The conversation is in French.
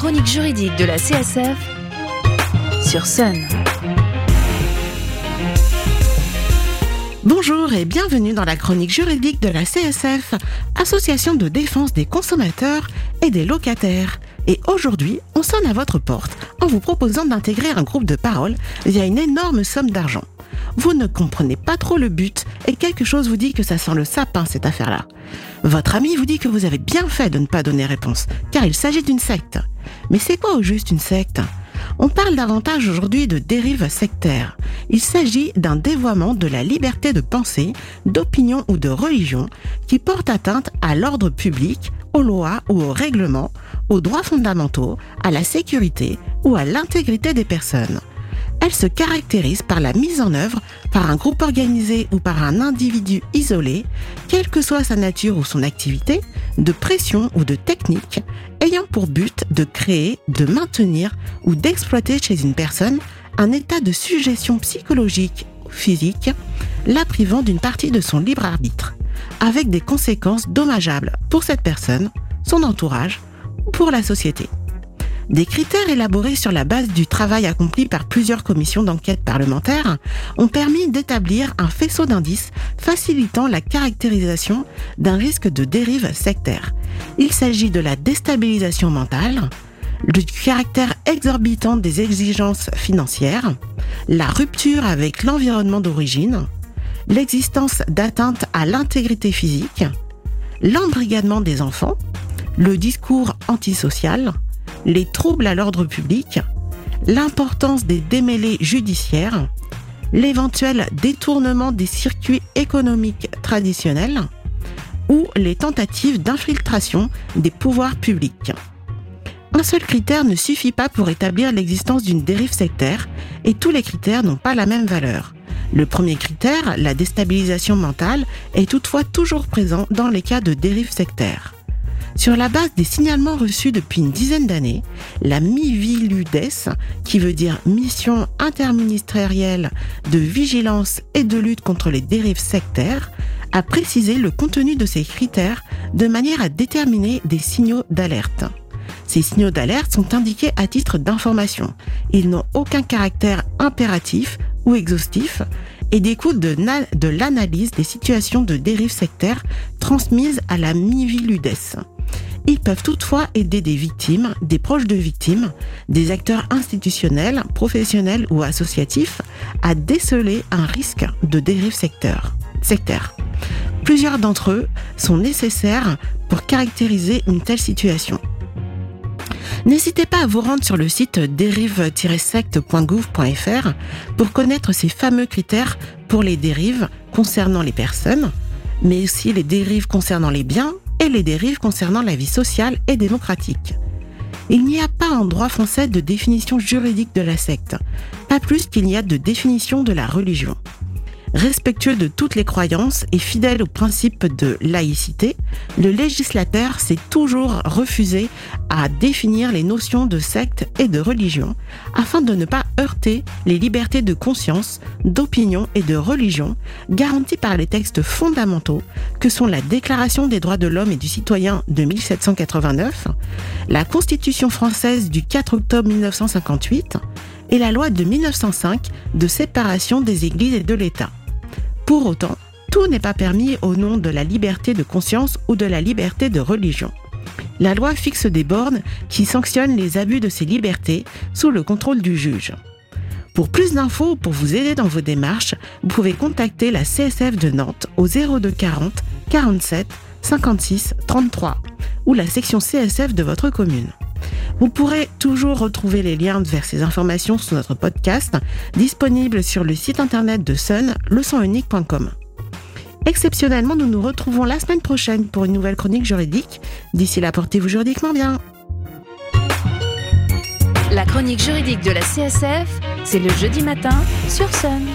chronique juridique de la CSF sur Sun. Bonjour et bienvenue dans la chronique juridique de la CSF, Association de défense des consommateurs et des locataires. Et aujourd'hui, on sonne à votre porte en vous proposant d'intégrer un groupe de parole via une énorme somme d'argent. Vous ne comprenez pas trop le but et quelque chose vous dit que ça sent le sapin cette affaire-là. Votre ami vous dit que vous avez bien fait de ne pas donner réponse, car il s'agit d'une secte. Mais c'est quoi au juste une secte? On parle davantage aujourd'hui de dérive sectaire. Il s'agit d'un dévoiement de la liberté de pensée, d'opinion ou de religion qui porte atteinte à l'ordre public, aux lois ou aux règlements, aux droits fondamentaux, à la sécurité ou à l'intégrité des personnes. Elle se caractérise par la mise en œuvre par un groupe organisé ou par un individu isolé, quelle que soit sa nature ou son activité, de pression ou de technique, ayant pour but de créer, de maintenir ou d'exploiter chez une personne un état de suggestion psychologique ou physique, la privant d'une partie de son libre arbitre, avec des conséquences dommageables pour cette personne, son entourage ou pour la société. Des critères élaborés sur la base du travail accompli par plusieurs commissions d'enquête parlementaires ont permis d'établir un faisceau d'indices facilitant la caractérisation d'un risque de dérive sectaire. Il s'agit de la déstabilisation mentale, du caractère exorbitant des exigences financières, la rupture avec l'environnement d'origine, l'existence d'atteintes à l'intégrité physique, l'embrigadement des enfants, le discours antisocial, les troubles à l'ordre public, l'importance des démêlés judiciaires, l'éventuel détournement des circuits économiques traditionnels ou les tentatives d'infiltration des pouvoirs publics. Un seul critère ne suffit pas pour établir l'existence d'une dérive sectaire et tous les critères n'ont pas la même valeur. Le premier critère, la déstabilisation mentale, est toutefois toujours présent dans les cas de dérive sectaire. Sur la base des signalements reçus depuis une dizaine d'années, la MIVILUDES, qui veut dire Mission interministérielle de vigilance et de lutte contre les dérives sectaires, a précisé le contenu de ces critères de manière à déterminer des signaux d'alerte. Ces signaux d'alerte sont indiqués à titre d'information. Ils n'ont aucun caractère impératif ou exhaustif et découlent de, l'analyse des situations de dérive sectaire transmises à la MIVILUDES. Ils peuvent toutefois aider des victimes, des proches de victimes, des acteurs institutionnels, professionnels ou associatifs à déceler un risque de dérive secteur, sectaire. Plusieurs d'entre eux sont nécessaires pour caractériser une telle situation. N'hésitez pas à vous rendre sur le site dérive-secte.gouv.fr pour connaître ces fameux critères pour les dérives concernant les personnes, mais aussi les dérives concernant les biens et les dérives concernant la vie sociale et démocratique. Il n'y a pas en droit français de définition juridique de la secte, pas plus qu'il n'y a de définition de la religion. Respectueux de toutes les croyances et fidèle au principe de laïcité, le législateur s'est toujours refusé à définir les notions de secte et de religion afin de ne pas heurter les libertés de conscience, d'opinion et de religion garanties par les textes fondamentaux que sont la Déclaration des droits de l'homme et du citoyen de 1789, la Constitution française du 4 octobre 1958 et la loi de 1905 de séparation des églises et de l'État. Pour autant, tout n'est pas permis au nom de la liberté de conscience ou de la liberté de religion. La loi fixe des bornes qui sanctionnent les abus de ces libertés sous le contrôle du juge. Pour plus d'infos ou pour vous aider dans vos démarches, vous pouvez contacter la CSF de Nantes au 02 40 47 56 33 ou la section CSF de votre commune. Vous pourrez toujours retrouver les liens vers ces informations sur notre podcast, disponible sur le site internet de Sun, leçonunique.com. Exceptionnellement, nous nous retrouvons la semaine prochaine pour une nouvelle chronique juridique. D'ici là, portez-vous juridiquement bien. La chronique juridique de la CSF, c'est le jeudi matin sur Sun.